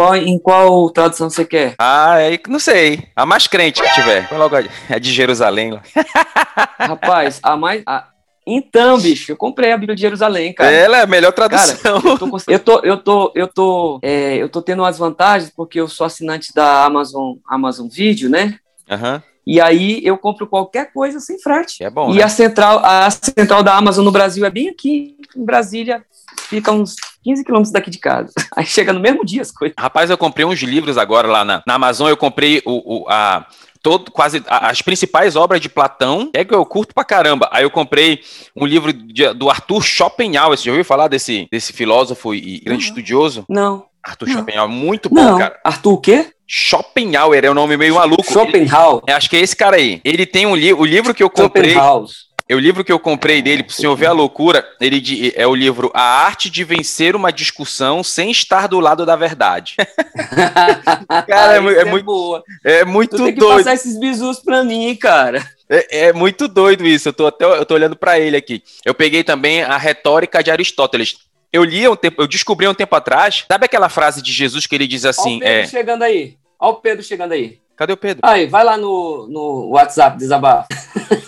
Qual, em qual tradução você quer? Ah, é, não sei. A mais crente que tiver. Põe logo a a de Jerusalém lá. Rapaz, a mais. a- Então, bicho, eu comprei a Bíblia de Jerusalém, cara. Ela é a melhor Cara, tradução. eu tô, eu tô, eu tô, eu tô, é, eu tô tendo umas vantagens porque eu sou assinante da Amazon, Amazon Video, né? Aham. E aí eu compro qualquer coisa sem frete. É bom, e né? a central, a central da Amazon no Brasil é bem aqui, em Brasília, fica uns 15 quilômetros daqui de casa. Aí chega no mesmo dia as coisas. Rapaz, eu comprei uns livros agora lá na, na Amazon. Eu comprei o, o- a, todo, quase as principais obras de Platão. É que eu curto pra caramba. Aí eu comprei um livro de- do Arthur Schopenhauer. Você já ouviu falar desse, desse filósofo e grande Uhum. estudioso? Não, Arthur Não. Schopenhauer, muito bom, não. cara. Arthur o quê? Schopenhauer é um nome meio maluco. Ele- Schopenhauer. é, acho que é esse cara aí. Ele tem um livro, o livro que eu comprei, Schopenhauer. É o livro que eu comprei dele, pro senhor ver a loucura, ele di- é o livro A Arte de Vencer uma Discussão Sem Estar do Lado da Verdade. Cara, é Isso é muito boa. É muito Tu tem que doido. passar esses bisus pra mim, cara. É, é muito doido isso. Eu tô até eu tô olhando pra ele aqui. Eu peguei também a retórica de Aristóteles. Eu li um tempo, eu descobri um tempo atrás. Sabe aquela frase de Jesus que ele diz Olha assim? o Pedro É, chegando aí. Olha o Pedro chegando aí. cadê o Pedro? Aí, vai lá no, no WhatsApp, desabafo.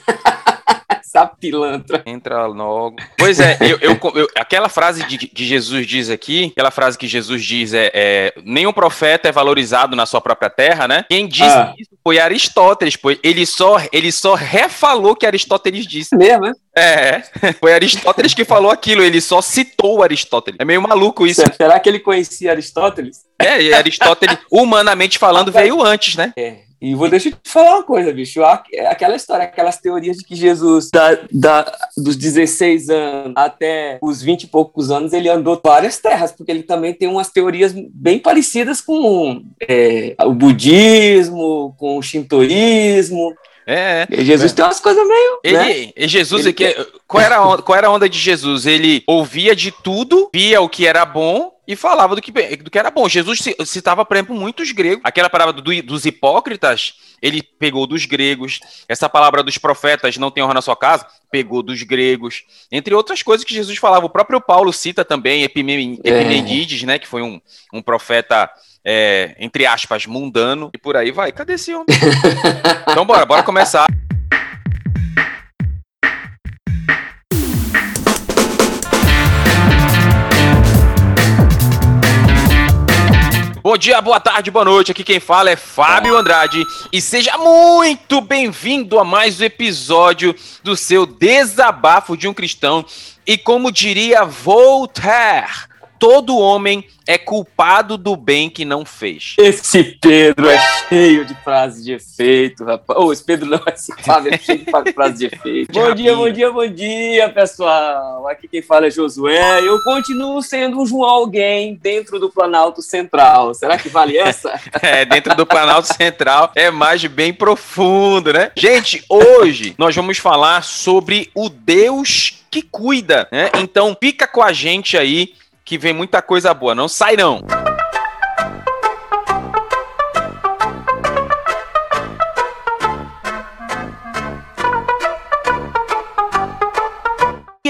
Essa pilantra. Entra logo. Pois é, eu, eu- eu- aquela frase de, de Jesus diz aqui, aquela frase que Jesus diz é, é nenhum profeta é valorizado na sua própria terra, né? Quem disse Ah. isso foi Aristóteles, pois ele só, ele só refalou que Aristóteles disse. Mesmo, né? É, foi Aristóteles que falou aquilo, ele só citou Aristóteles. É meio maluco isso. Será que ele conhecia Aristóteles? É, e Aristóteles, humanamente falando, veio antes, né? É. E vou deixar te falar uma coisa, bicho. Aquela história, aquelas teorias de que Jesus, da, da- dos 16 anos até os 20 e poucos anos, ele andou várias terras, porque ele também tem umas teorias bem parecidas com é, o budismo, com o shintoísmo. É, é. E Jesus tem umas coisas meio. né? Ele, e Jesus, Ele que- qual, era onda, qual era a onda de Jesus? Ele ouvia de tudo, via o que era bom e falava do que, do que era bom. Jesus ci- citava, por exemplo, muitos gregos. Aquela palavra do- dos hipócritas, ele pegou dos gregos. Essa palavra dos profetas, não tem honra na sua casa, pegou dos gregos. Entre outras coisas que Jesus falava. O próprio Paulo cita também É. Epimenides, né, que foi um, um profeta, é, entre aspas, mundano. E por aí vai. Cadê esse homem? então bora, bora começar. Bom dia, boa tarde, boa noite. Aqui quem fala é Fábio Andrade e seja muito bem-vindo a mais um episódio do seu Desabafo de um Cristão. E como diria Voltaire, todo homem é culpado do bem que não fez. Esse Pedro é cheio de frases de efeito, rapaz. Ô, esse Pedro não, esse Fábio é cheio de fra- frases de efeito. Bom dia, bom dia, bom dia, pessoal. Aqui quem fala é Josué. Eu continuo sendo um João alguém dentro do Planalto Central. Será que vale essa? É, dentro do Planalto Central é mais bem profundo, né? Gente, hoje nós vamos falar sobre o Deus que cuida, né? Então fica com a gente aí que vem muita coisa boa. Não sai não.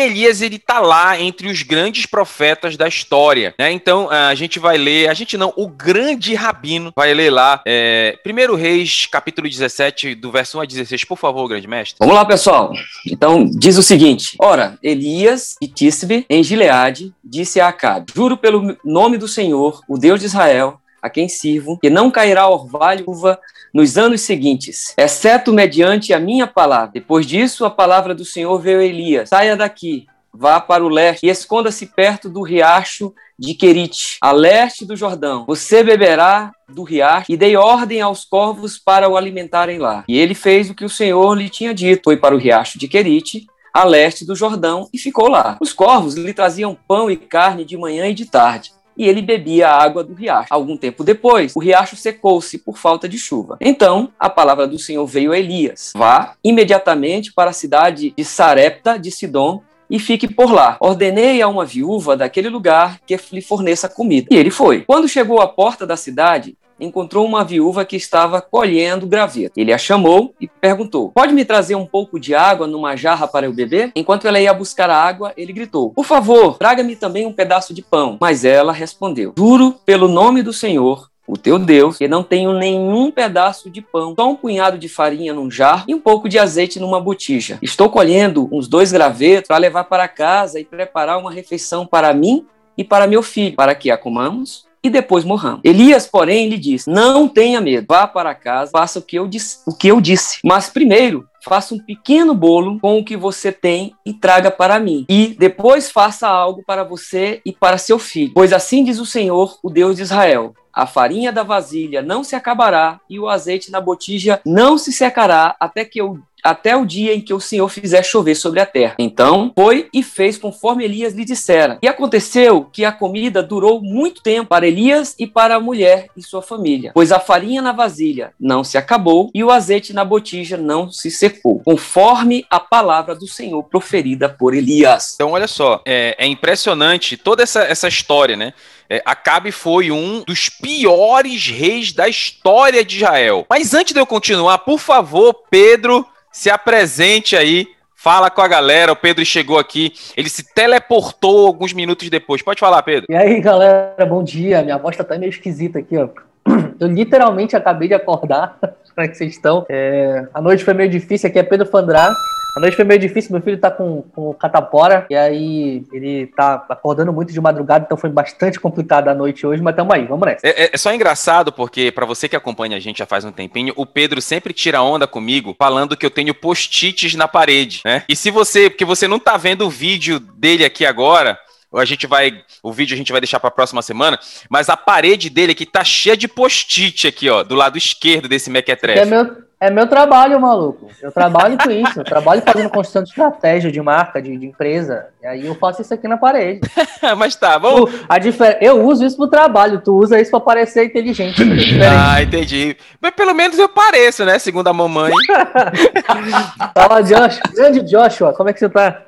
Elias ele tá lá entre os grandes profetas da história, né? Então a gente vai ler, a gente não, o grande rabino vai ler lá, é, 1 Reis, capítulo 17, do verso 1 a 16, por favor, grande mestre. Vamos lá, pessoal. Então, diz o seguinte: Ora, Elias de Tisbe, em Gileade, disse a Acabe: Juro pelo nome do Senhor, o Deus de Israel, a quem sirvo, que não cairá orvalho uva nos anos seguintes, exceto mediante a minha palavra. Depois disso, a palavra do Senhor veio a Elias: Saia daqui, vá para o leste e esconda-se perto do riacho de Querite, a leste do Jordão. Você beberá do riacho e dei ordem aos corvos para o alimentarem lá. E ele fez o que o Senhor lhe tinha dito, foi para o riacho de Querite, a leste do Jordão, e ficou lá. Os corvos lhe traziam pão e carne de manhã e de tarde. E ele bebia a água do riacho. Algum tempo depois, o riacho secou-se por falta de chuva. Então, a palavra do Senhor veio a Elias: Vá imediatamente para a cidade de Sarepta de Sidom e fique por lá. Ordenei a uma viúva daquele lugar que lhe forneça comida. E ele foi. Quando chegou à porta da cidade, encontrou uma viúva que estava colhendo graveto. Ele a chamou e perguntou: Pode me trazer um pouco de água numa jarra para eu beber? Enquanto ela ia buscar a água, ele gritou: Por favor, traga-me também um pedaço de pão. Mas ela respondeu: Juro pelo nome do Senhor, o teu Deus, que não tenho nenhum pedaço de pão, só um punhado de farinha num jarro e um pouco de azeite numa botija. Estou colhendo uns dois gravetos para levar para casa e preparar uma refeição para mim e para meu filho, para que a comamos e depois morramos. Elias, porém, lhe disse: Não tenha medo, vá para casa, faça o que eu disse, o que eu disse. Mas primeiro, faça um pequeno bolo com o que você tem e traga para mim. E depois faça algo para você e para seu filho. Pois assim diz o Senhor, o Deus de Israel: a farinha da vasilha não se acabará e o azeite na botija não se secará até que eu até o dia em que o Senhor fizer chover sobre a terra. Então foi e fez conforme Elias lhe dissera. E aconteceu que a comida durou muito tempo para Elias e para a mulher e sua família, pois a farinha na vasilha não se acabou e o azeite na botija não se secou, conforme a palavra do Senhor proferida por Elias. Então, olha só, é, é impressionante toda essa, essa história, né? É, Acabe foi um dos piores reis da história de Israel. Mas antes de eu continuar, por favor, Pedro, se apresente aí, fala com a galera. O Pedro chegou aqui, ele se teleportou alguns minutos depois. Pode falar, Pedro. E aí, galera, bom dia. Minha voz tá até meio esquisita aqui, ó. Eu literalmente acabei de acordar. Como é que vocês estão? É... A noite foi meio difícil. Aqui é Pedro Fandrá. A noite foi meio difícil, meu filho tá com, com catapora, e aí ele tá acordando muito de madrugada, então foi bastante complicado a noite hoje, mas tamo aí, vamos nessa. É, é só engraçado, porque para você que acompanha a gente já faz um tempinho, o Pedro sempre tira onda comigo, falando que eu tenho post-its na parede, né? E se você, porque você não tá vendo o vídeo dele aqui agora, a gente vai, o vídeo a gente vai deixar para a próxima semana, mas a parede dele aqui tá cheia de post-it aqui, ó, do lado esquerdo desse mequetrefe. É meu, é meu trabalho, maluco. Eu trabalho com isso. Eu trabalho fazendo construção de estratégia de marca, de, de empresa. E aí eu faço isso aqui na parede. Mas tá, vamos. Tu, a difer... Eu uso isso pro trabalho, tu usa isso pra parecer inteligente. ah, entendi. Mas pelo menos eu pareço, né? Segundo a mamãe. Fala, Joshua. Grande Joshua, como é que você tá?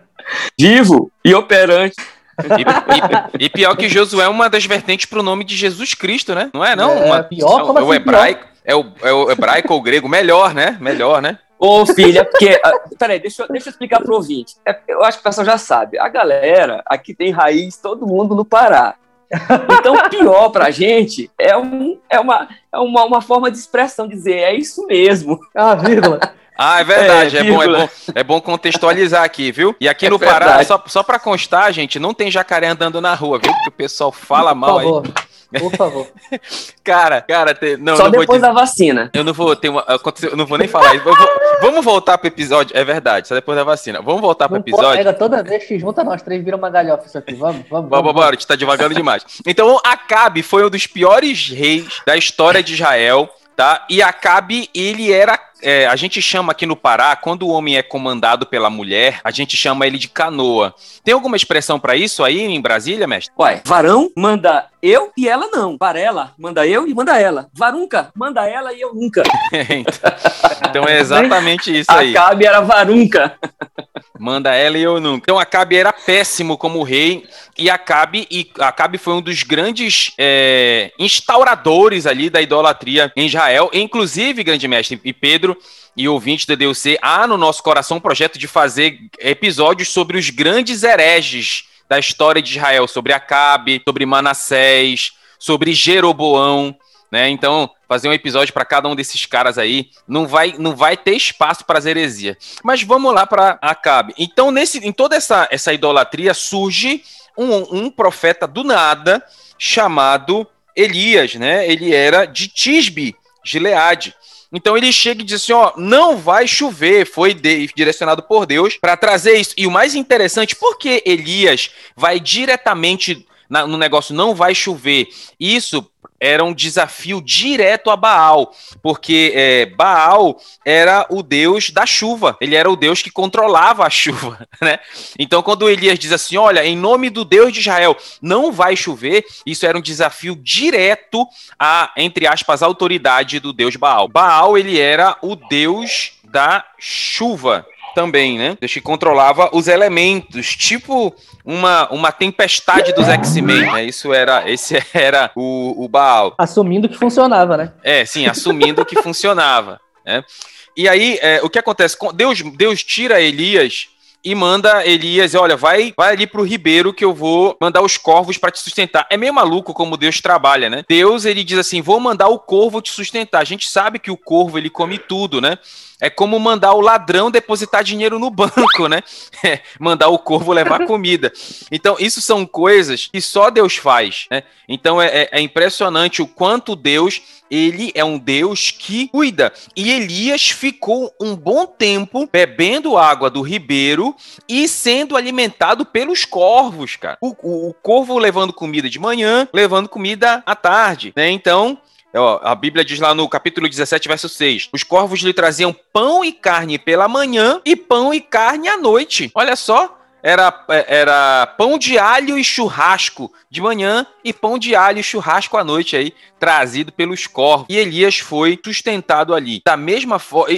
Vivo e operante. E, e, e, pior que Josué é uma das vertentes pro nome de Jesus Cristo, né? Não é, não? É, uma, pior, como é, assim, o hebraico. Pior? É o, é o hebraico ou grego? Melhor, né? Melhor, né? Ô, filha, porque. Uh, peraí, deixa, deixa eu explicar pro ouvinte. É, eu acho que o pessoal já sabe. A galera aqui tem raiz, todo mundo no Pará. Então, pior pra gente é, um, é, uma, é uma, uma forma de expressão, dizer, é isso mesmo. Ah, vírgula. Ah, é verdade. É, é, bom, é, bom, é bom contextualizar aqui, viu? E aqui é no verdade. Pará, só, só pra constar, gente, não tem jacaré andando na rua, viu? Porque o pessoal fala mal aí. Por favor. cara, cara, te, não. Só não depois da vacina. Eu não vou ter uma. Eu não vou nem falar isso. Vou, vamos voltar pro episódio. É verdade, só depois da vacina. Vamos voltar pro episódio. Pega toda vez que junta nós três, vira uma galhofa isso aqui. Vamos, vamos. Vamos, vamos. a gente tá devagando demais. Então, Acabe foi um dos piores reis da história de Israel tá? E Acabe, ele era é, a gente chama aqui no Pará, quando o homem é comandado pela mulher, a gente chama ele de canoa. Tem alguma expressão para isso aí em Brasília, mestre? Ué, varão manda eu e ela não. Varela manda eu e manda ela. Varunca manda ela e eu nunca. então é exatamente isso aí. Acabe era varunca. Manda ela e eu nunca. Então Acabe era péssimo como rei e Acabe e Acabe foi um dos grandes é, instauradores ali da idolatria em Israel. Inclusive, grande mestre e Pedro e ouvintes da DUC, há no nosso coração um projeto de fazer episódios sobre os grandes hereges da história de Israel, sobre Acabe, sobre Manassés, sobre Jeroboão, né? Então, fazer um episódio para cada um desses caras aí, não vai não vai ter espaço para as heresias. Mas vamos lá para Acabe. Então, nesse em toda essa essa idolatria surge um, um profeta do nada chamado Elias, né? Ele era de Tisbe, Gileade. Então ele chega e diz assim: ó, não vai chover. Foi de, direcionado por Deus para trazer isso. E o mais interessante, porque Elias vai diretamente na, no negócio não vai chover. Isso era um desafio direto a Baal, porque é, Baal era o deus da chuva, ele era o deus que controlava a chuva, né? Então, quando Elias diz assim: Olha, em nome do Deus de Israel, não vai chover, isso era um desafio direto a, entre aspas, autoridade do deus Baal. Baal, ele era o deus da chuva. Também, né? Deus que controlava os elementos, tipo uma, uma tempestade dos X-Men, né? Isso era, esse era o, o Baal. Assumindo que funcionava, né? É, sim, assumindo que funcionava, né? E aí, é, o que acontece? Deus, Deus tira Elias e manda Elias, olha, vai, vai ali pro ribeiro que eu vou mandar os corvos para te sustentar. É meio maluco como Deus trabalha, né? Deus, ele diz assim, vou mandar o corvo te sustentar. A gente sabe que o corvo, ele come tudo, né? É como mandar o ladrão depositar dinheiro no banco, né? É, mandar o corvo levar comida. Então, isso são coisas que só Deus faz, né? Então, é, é, é impressionante o quanto Deus, ele é um Deus que cuida. E Elias ficou um bom tempo bebendo água do ribeiro e sendo alimentado pelos corvos, cara. O, o, o corvo levando comida de manhã, levando comida à tarde, né? Então, Ó, a Bíblia diz lá no capítulo 17, verso 6: Os corvos lhe traziam pão e carne pela manhã e pão e carne à noite. Olha só. Era, é, era pão de alho e churrasco de manhã e pão de alho e churrasco à noite aí, trazido pelos corvos. E Elias foi sustentado ali. Da mesma forma,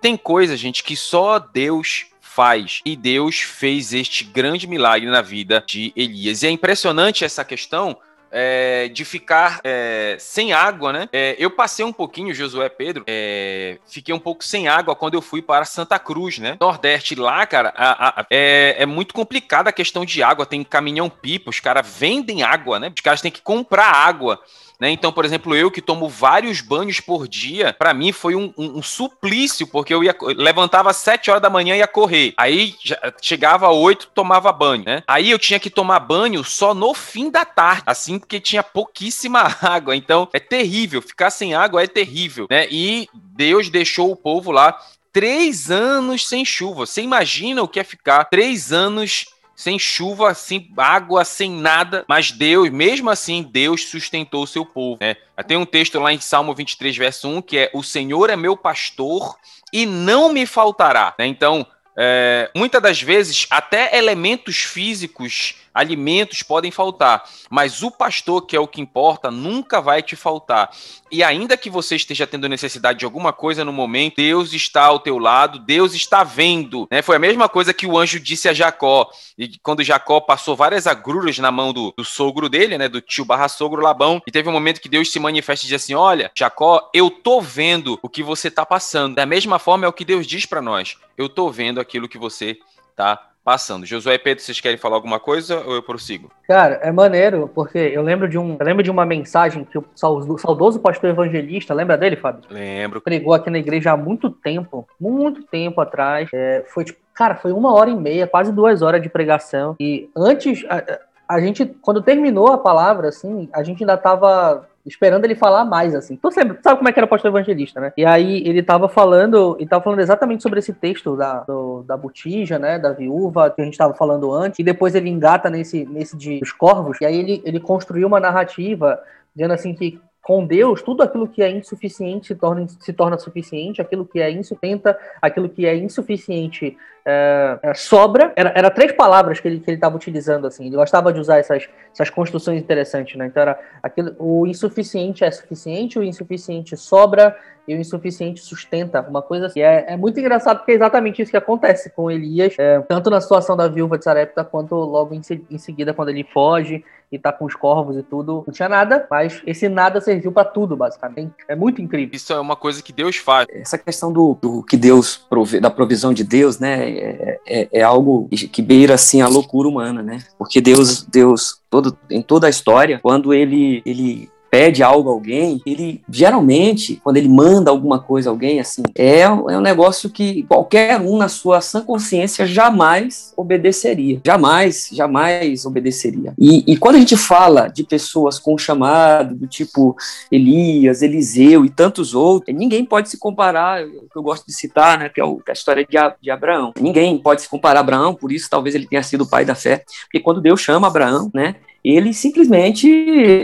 tem coisa, gente, que só Deus faz. E Deus fez este grande milagre na vida de Elias. E é impressionante essa questão, é, de ficar é, sem água, né? É, eu passei um pouquinho, Josué Pedro, é, fiquei um pouco sem água quando eu fui para Santa Cruz, né? Nordeste lá, cara, a, a, é, é, muito complicada a questão de água. Tem caminhão-pipa, os caras vendem água, né? Os caras têm que comprar água. Né? Então, por exemplo, eu que tomo vários banhos por dia, para mim foi um, um, um, suplício, porque eu ia levantava às 7 horas da manhã e ia correr. Aí chegava às 8, tomava banho, né? Aí eu tinha que tomar banho só no fim da tarde, assim, porque tinha pouquíssima água. Então, é terrível. Ficar sem água é terrível, né? E Deus deixou o povo lá três anos sem chuva. Você imagina o que é ficar três anos sem chuva, sem água, sem nada, mas Deus, mesmo assim, Deus sustentou o seu povo. Né? Tem um texto lá em Salmo 23, verso 1, que é: O Senhor é meu pastor e não me faltará. Né? Então, é, muitas das vezes, até elementos físicos alimentos podem faltar, mas o pastor, que é o que importa, nunca vai te faltar. E ainda que você esteja tendo necessidade de alguma coisa no momento, Deus está ao teu lado, Deus está vendo. Né? Foi a mesma coisa que o anjo disse a Jacó. E quando Jacó passou várias agruras na mão do, do sogro dele, né, do tio barra sogro Labão, e teve um momento que Deus se manifesta e diz assim: Olha, Jacó, eu tô vendo o que você está passando. Da mesma forma é o que Deus diz para nós. Eu tô vendo aquilo que você está passando. Josué e Pedro, vocês querem falar alguma coisa ou eu prossigo? Cara, é maneiro, porque eu lembro de um, eu lembro de uma mensagem que o saudoso pastor evangelista, lembra dele, Fábio? Lembro. Pregou aqui na igreja há muito tempo, muito tempo atrás. É, foi tipo, cara, foi uma hora e meia, quase duas horas de pregação. E antes, a, a gente, quando terminou a palavra, assim, a gente ainda tava esperando ele falar mais, assim. Tu sabe, sabe como é que era o pastor evangelista, né? E aí ele tava falando, ele tava falando exatamente sobre esse texto da, do, da botija, né? Da viúva, que a gente tava falando antes, e depois ele engata nesse, nesse de dos corvos, e aí ele, ele construiu uma narrativa dizendo assim que com Deus, tudo aquilo que é insuficiente se torna, se torna suficiente, aquilo que é insuficiente, aquilo que é insuficiente é, é, sobra. Era, era três palavras que ele que estava utilizando assim. Ele gostava de usar essas, essas construções interessantes, né? Então era aquilo, o insuficiente é suficiente, o insuficiente sobra e o insuficiente sustenta. Uma coisa assim. É, é muito engraçado porque é exatamente isso que acontece com Elias, é, tanto na situação da viúva de Sarepta quanto logo em, em seguida quando ele foge e tá com os corvos e tudo. Não tinha nada, mas esse nada serviu para tudo, basicamente. É muito incrível. Isso é uma coisa que Deus faz. Essa questão do, do que Deus prove, da provisão de Deus, né? é, é, é, algo que beira assim a loucura humana, né? Porque Deus, Deus, todo, em toda a história, quando ele, ele pede algo a alguém, ele geralmente, quando ele manda alguma coisa a alguém, assim, é, é um negócio que qualquer um na sua sã consciência jamais obedeceria. Jamais, jamais obedeceria. E, e quando a gente fala de pessoas com chamado, do tipo Elias, Eliseu e tantos outros, ninguém pode se comparar, o que eu gosto de citar, né, que é a história de, de Abraão. Ninguém pode se comparar a Abraão, por isso talvez ele tenha sido o pai da fé, porque quando Deus chama Abraão, né, ele simplesmente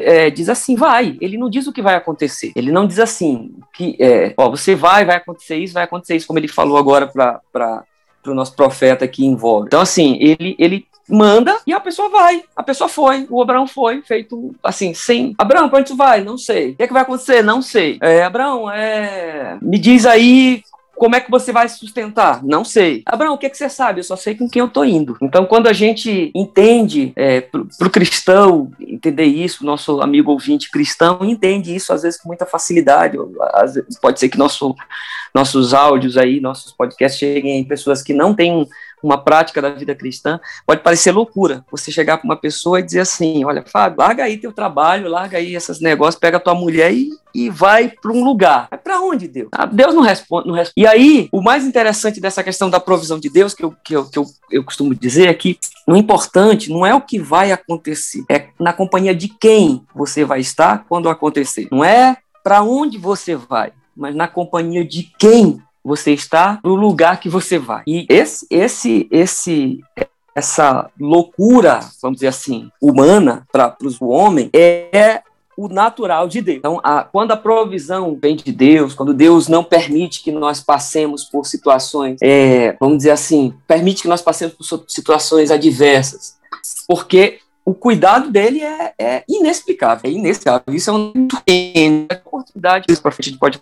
é, diz assim, vai. Ele não diz o que vai acontecer. Ele não diz assim, que, é, ó, você vai, vai acontecer isso, vai acontecer isso, como ele falou agora para o nosso profeta aqui em voga. Então, assim, ele, ele manda e a pessoa vai. A pessoa foi, o Abraão foi, feito assim, sem. Abraão, pra onde tu vai? Não sei. O que, é que vai acontecer? Não sei. É, Abraão, é... me diz aí como é que você vai se sustentar? Não sei. Abraão, o que, é que você sabe? Eu só sei com quem eu tô indo. Então, quando a gente entende, é, pro cristão entender isso, nosso amigo ouvinte cristão entende isso às vezes com muita facilidade. Vezes, pode ser que nosso, nossos áudios aí, nossos podcasts cheguem em pessoas que não têm uma prática da vida cristã, pode parecer loucura você chegar para uma pessoa e dizer assim: olha, Fábio, larga aí teu trabalho, larga aí esses negócios, pega tua mulher e, e vai para um lugar. Para onde, Deus? Ah, Deus não responde, não responde. E aí, o mais interessante dessa questão da provisão de Deus, que eu, que eu, que eu, eu costumo dizer, é que o importante não é o que vai acontecer, é na companhia de quem você vai estar quando acontecer. Não é para onde você vai, mas na companhia de quem você está no lugar que você vai. E esse, esse, esse, essa loucura, vamos dizer assim, humana para o homem é o natural de Deus. Então, a, quando a provisão vem de Deus, quando Deus não permite que nós passemos por situações, é, vamos dizer assim, permite que nós passemos por situações adversas, porque o cuidado dele é, é inexplicável, é inexplicável. Isso é uma oportunidade para a gente pode.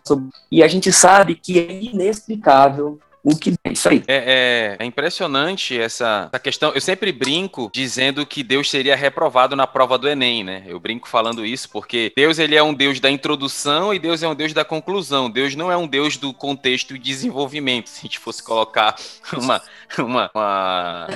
E a gente sabe que é inexplicável o que é isso aí. É, é, é, impressionante essa, essa questão. Eu sempre brinco dizendo que Deus seria reprovado na prova do Enem, né? Eu brinco falando isso porque Deus ele é um Deus da introdução e Deus é um Deus da conclusão. Deus não é um Deus do contexto e desenvolvimento. Se a gente fosse colocar uma, uma, uma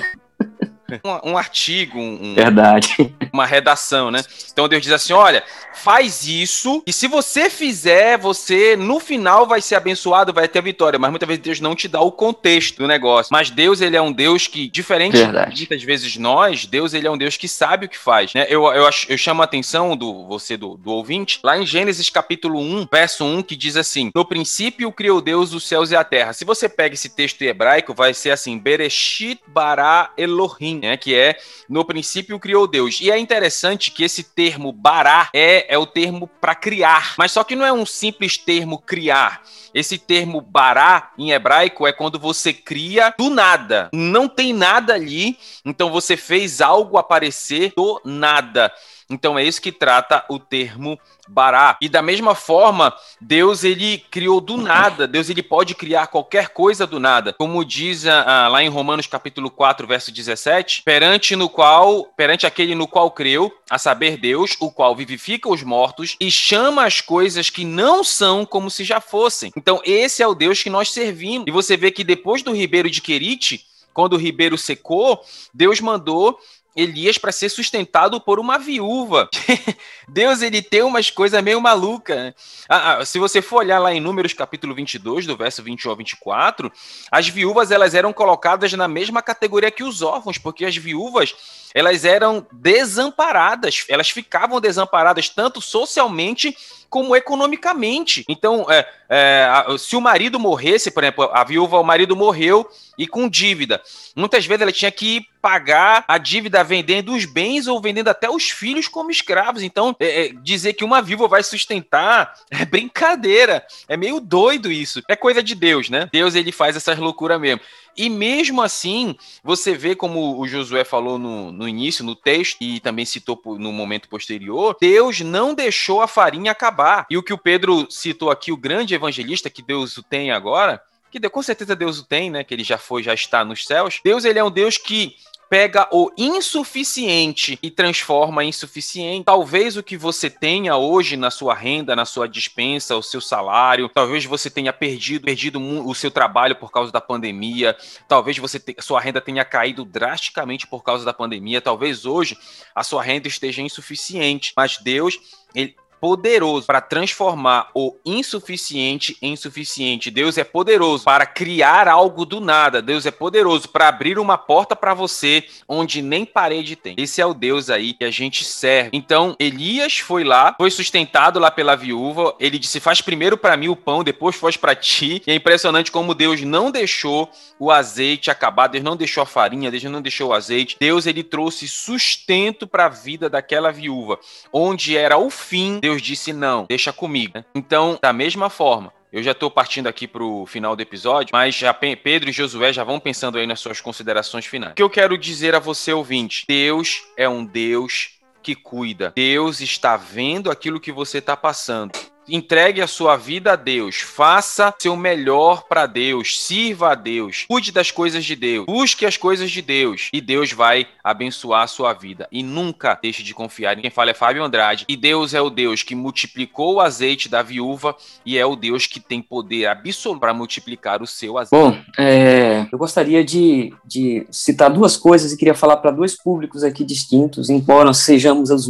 um, um artigo, um, Verdade. uma redação, né? Então Deus diz assim: olha, faz isso, e se você fizer, você no final vai ser abençoado, vai ter a vitória. Mas muitas vezes Deus não te dá o contexto do negócio. Mas Deus, ele é um Deus que, diferente Verdade. de muitas vezes nós, Deus, ele é um Deus que sabe o que faz, né? Eu, eu, eu chamo a atenção do você, do, do ouvinte, lá em Gênesis capítulo 1, verso 1, que diz assim: No princípio criou Deus os céus e a terra. Se você pega esse texto hebraico, vai ser assim: Bereshit bara Elohim né? Que é no princípio criou Deus. E é interessante que esse termo bará é, é o termo para criar, mas só que não é um simples termo criar. Esse termo bará em hebraico é quando você cria do nada. Não tem nada ali, então você fez algo aparecer do nada. Então é isso que trata o termo bará. E da mesma forma, Deus ele criou do nada. Deus ele pode criar qualquer coisa do nada. Como diz ah, lá em Romanos capítulo 4, verso 17, perante no qual, perante aquele no qual creu, a saber Deus, o qual vivifica os mortos e chama as coisas que não são como se já fossem. Então esse é o Deus que nós servimos. E você vê que depois do ribeiro de Querite, quando o ribeiro secou, Deus mandou Elias para ser sustentado por uma viúva. Deus, ele tem umas coisas meio malucas. Né? Ah, ah, se você for olhar lá em Números capítulo 22, do verso 21 ao 24, as viúvas elas eram colocadas na mesma categoria que os órfãos, porque as viúvas elas eram desamparadas, elas ficavam desamparadas tanto socialmente como economicamente. Então, é, é, se o marido morresse, por exemplo, a viúva, o marido morreu e com dívida, muitas vezes ela tinha que pagar a dívida vendendo os bens ou vendendo até os filhos como escravos. Então, é, é dizer que uma viúva vai sustentar é brincadeira, é meio doido isso. É coisa de Deus, né? Deus ele faz essas loucuras mesmo. E mesmo assim, você vê como o Josué falou no, no início, no texto, e também citou no momento posterior, Deus não deixou a farinha acabar. E o que o Pedro citou aqui, o grande evangelista que Deus o tem agora, que com certeza Deus o tem, né? Que ele já foi, já está nos céus. Deus, ele é um Deus que pega o insuficiente e transforma em suficiente. Talvez o que você tenha hoje na sua renda, na sua dispensa, o seu salário, talvez você tenha perdido, perdido o seu trabalho por causa da pandemia, talvez você te, sua renda tenha caído drasticamente por causa da pandemia, talvez hoje a sua renda esteja insuficiente, mas Deus, ele poderoso para transformar o insuficiente em suficiente. Deus é poderoso para criar algo do nada. Deus é poderoso para abrir uma porta para você onde nem parede tem. Esse é o Deus aí que a gente serve. Então, Elias foi lá, foi sustentado lá pela viúva. Ele disse: "Faz primeiro para mim o pão, depois faz para ti". E é impressionante como Deus não deixou o azeite acabar, Deus não deixou a farinha, Deus não deixou o azeite. Deus ele trouxe sustento para a vida daquela viúva, onde era o fim. Deus disse não, deixa comigo. Né? Então, da mesma forma, eu já estou partindo aqui para o final do episódio, mas já Pedro e Josué já vão pensando aí nas suas considerações finais. O que eu quero dizer a você, ouvinte? Deus é um Deus que cuida. Deus está vendo aquilo que você está passando. Entregue a sua vida a Deus, faça seu melhor para Deus, sirva a Deus, cuide das coisas de Deus, busque as coisas de Deus e Deus vai abençoar a sua vida. E nunca deixe de confiar. Quem fala é Fábio Andrade. E Deus é o Deus que multiplicou o azeite da viúva e é o Deus que tem poder absoluto para multiplicar o seu azeite. Bom, é, eu gostaria de, de citar duas coisas e queria falar para dois públicos aqui distintos, embora sejamos os,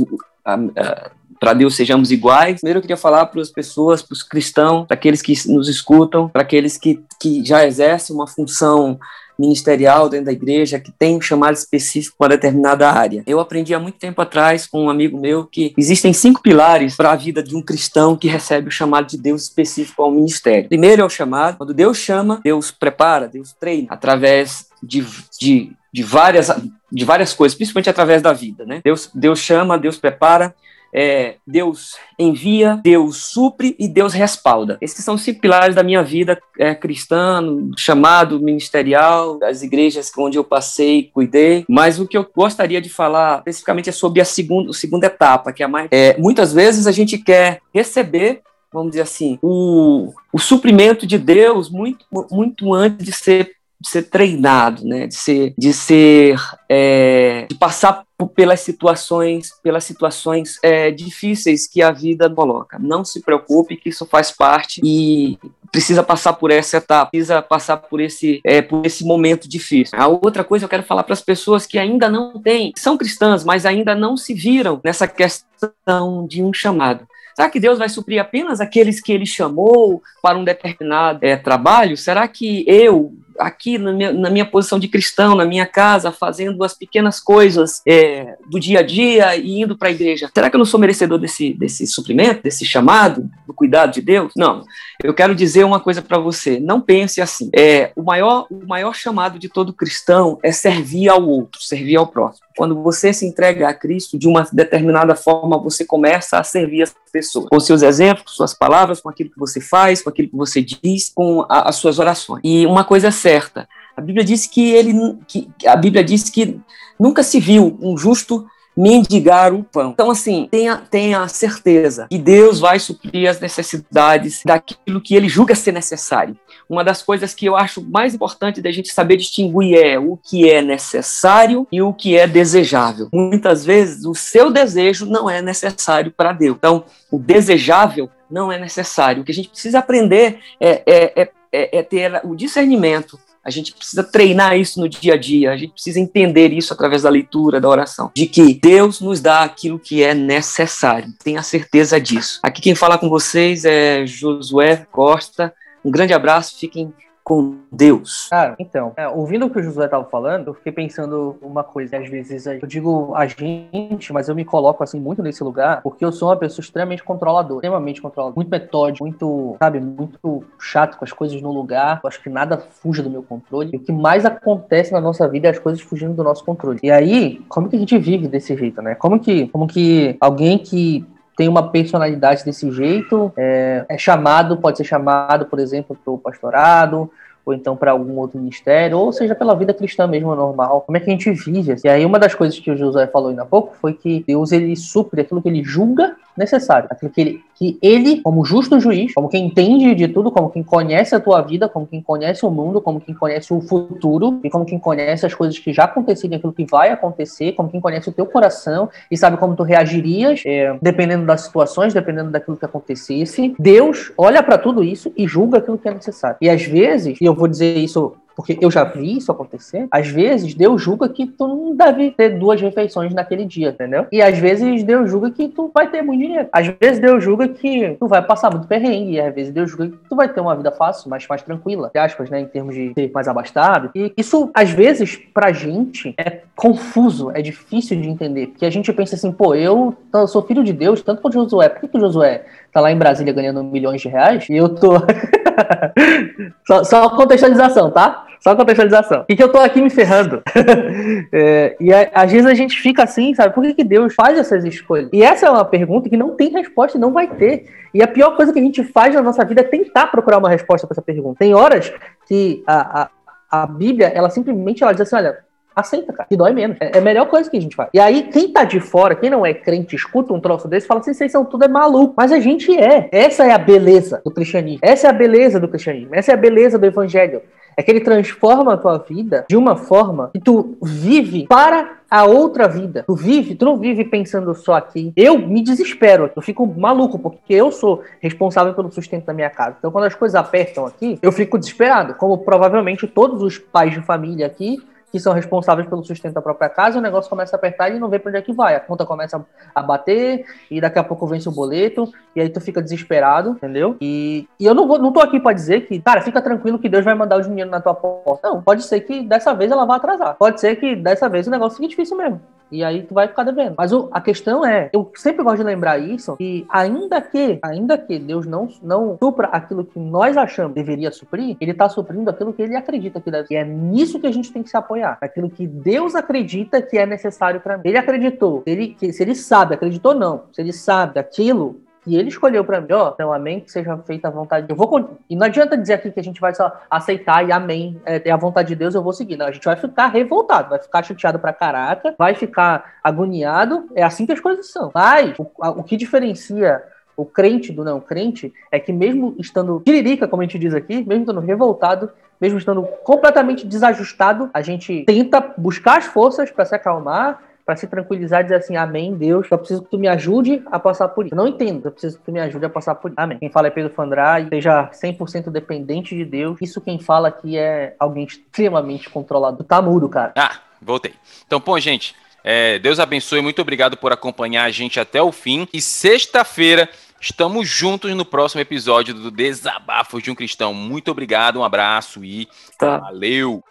para Deus sejamos iguais. Primeiro eu queria falar para as pessoas, para os cristãos, para aqueles que nos escutam, para aqueles que, que já exercem uma função ministerial dentro da igreja que tem um chamado específico para determinada área. Eu aprendi há muito tempo atrás com um amigo meu que existem cinco pilares para a vida de um cristão que recebe o chamado de Deus específico ao ministério. Primeiro é o chamado. Quando Deus chama, Deus prepara, Deus treina através de, de, de várias de várias coisas, principalmente através da vida, né? Deus, Deus chama, Deus prepara, é, Deus envia, Deus supre e Deus respalda. Esses são os cinco pilares da minha vida é, cristã, chamado ministerial, das igrejas onde eu passei, cuidei. Mas o que eu gostaria de falar especificamente é sobre a segunda, a segunda etapa, que é a mais. É, muitas vezes a gente quer receber vamos dizer assim, o, o suprimento de Deus muito, muito antes de ser de ser treinado, né? De ser, de ser, é, de passar pelas situações, pelas situações é, difíceis que a vida coloca. Não se preocupe que isso faz parte e precisa passar por essa etapa, precisa passar por esse, é, por esse momento difícil. A outra coisa eu quero falar para as pessoas que ainda não têm, são cristãs, mas ainda não se viram nessa questão de um chamado. Será que Deus vai suprir apenas aqueles que Ele chamou para um determinado é, trabalho? Será que eu, aqui na minha, na minha, posição de cristão, na minha casa, fazendo as pequenas coisas é, do dia a dia e indo para a igreja, será que eu não sou merecedor desse, desse suprimento, desse chamado, do cuidado de Deus? Não. Eu quero dizer uma coisa para você: não pense assim. É, o, maior, o maior chamado de todo cristão é servir ao outro, servir ao próximo. Quando você se entrega a Cristo de uma determinada forma, você começa a servir as pessoas, com seus exemplos, com suas palavras, com aquilo que você faz, com aquilo que você diz, com a, as suas orações. E uma coisa é certa, a Bíblia diz que ele, que, a Bíblia diz que nunca se viu um justo mendigar o pão. Então, assim, tenha, tenha certeza que Deus vai suprir as necessidades daquilo que ele julga ser necessário. Uma das coisas que eu acho mais importante da gente saber distinguir é o que é necessário e o que é desejável. Muitas vezes, o seu desejo não é necessário para Deus. Então, o desejável não é necessário. O que a gente precisa aprender é, é, é, é, é ter o discernimento a gente precisa treinar isso no dia a dia, a gente precisa entender isso através da leitura, da oração, de que Deus nos dá aquilo que é necessário. Tenha certeza disso. Aqui quem fala com vocês é Josué Costa. Um grande abraço, fiquem com Deus. Cara, então, é, ouvindo o que o Josué estava falando, eu fiquei pensando uma coisa. Às vezes eu digo a gente, mas eu me coloco assim muito nesse lugar, porque eu sou uma pessoa extremamente controladora, extremamente controladora, muito metódico, muito, sabe, muito chato com as coisas no lugar. Eu acho que nada fuja do meu controle. E o que mais acontece na nossa vida é as coisas fugindo do nosso controle. E aí, como que a gente vive desse jeito, né? Como que, como que alguém que tem uma personalidade desse jeito, é, é chamado, pode ser chamado, por exemplo, para o pastorado, ou então para algum outro ministério, ou seja, pela vida cristã mesmo normal. Como é que a gente vive? E aí uma das coisas que o José falou ainda há pouco foi que Deus ele supre aquilo que ele julga necessário. Aquilo que ele, que ele, como justo juiz, como quem entende de tudo, como quem conhece a tua vida, como quem conhece o mundo, como quem conhece o futuro, e como quem conhece as coisas que já aconteceram aquilo que vai acontecer, como quem conhece o teu coração e sabe como tu reagirias, é, dependendo das situações, dependendo daquilo que acontecesse. Deus olha para tudo isso e julga aquilo que é necessário. E às vezes, e eu vou dizer isso porque eu já vi isso acontecer, às vezes Deus julga que tu não deve ter duas refeições naquele dia, entendeu? E às vezes Deus julga que tu vai ter muito dinheiro. Às vezes Deus julga que tu vai passar muito perrengue, e às vezes Deus julga que tu vai ter uma vida fácil, mas mais tranquila, entre aspas, né, em termos de ser mais abastado. E isso, às vezes, pra gente é confuso, é difícil de entender, porque a gente pensa assim, pô, eu, sou filho de Deus, tanto quanto Josué, por que, que Josué tá lá em Brasília ganhando milhões de reais e eu tô. só, só contextualização, tá? Só contextualização. E que eu tô aqui me ferrando. é, e a, às vezes a gente fica assim, sabe? Por que, que Deus faz essas escolhas? E essa é uma pergunta que não tem resposta e não vai ter. E a pior coisa que a gente faz na nossa vida é tentar procurar uma resposta para essa pergunta. Tem horas que a, a, a Bíblia, ela simplesmente ela diz assim: olha, aceita, cara. Que dói menos. É, é a melhor coisa que a gente faz. E aí, quem tá de fora, quem não é crente, escuta um troço desse, fala assim, vocês são tudo é maluco. Mas a gente é. Essa é a beleza do cristianismo. Essa é a beleza do cristianismo. Essa é a beleza do evangelho. É que ele transforma a tua vida de uma forma que tu vive para a outra vida. Tu vive, tu não vive pensando só aqui. Eu me desespero, eu fico maluco, porque eu sou responsável pelo sustento da minha casa. Então, quando as coisas apertam aqui, eu fico desesperado, como provavelmente todos os pais de família aqui que são responsáveis pelo sustento da própria casa, o negócio começa a apertar e não vê para onde é que vai. A conta começa a bater e daqui a pouco vence o boleto e aí tu fica desesperado, entendeu? E, e eu não, vou, não tô aqui para dizer que, cara, fica tranquilo que Deus vai mandar o dinheiro na tua porta. Não, pode ser que dessa vez ela vá atrasar. Pode ser que dessa vez o negócio fique difícil mesmo. E aí tu vai ficar devendo. Mas o, a questão é, eu sempre gosto de lembrar isso, que ainda que, ainda que Deus não, não supra aquilo que nós achamos deveria suprir, ele tá suprindo aquilo que ele acredita que deve. E é nisso que a gente tem que se apoiar. Aquilo que Deus acredita que é necessário para mim. Ele acreditou, ele, se ele sabe, acreditou não, se ele sabe aquilo, e ele escolheu para mim, ó, então amém, que seja feita a vontade. Eu vou e não adianta dizer aqui que a gente vai só aceitar e amém, é, é a vontade de Deus, eu vou seguir. Não, a gente vai ficar revoltado, vai ficar chateado pra caraca, vai ficar agoniado. É assim que as coisas são. Mas o, o que diferencia o crente do não crente é que mesmo estando tiririca, como a gente diz aqui, mesmo estando revoltado, mesmo estando completamente desajustado, a gente tenta buscar as forças para se acalmar, para se tranquilizar e dizer assim: Amém, Deus, eu preciso que tu me ajude a passar por isso. Eu não entendo, eu preciso que tu me ajude a passar por isso. Amém. Quem fala é Pedro Fandrá e seja 100% dependente de Deus. Isso quem fala aqui é alguém extremamente controlado. Tá mudo, cara. Ah, voltei. Então, pô, gente, é, Deus abençoe, muito obrigado por acompanhar a gente até o fim. E sexta-feira estamos juntos no próximo episódio do Desabafos de um Cristão. Muito obrigado, um abraço e tá. valeu!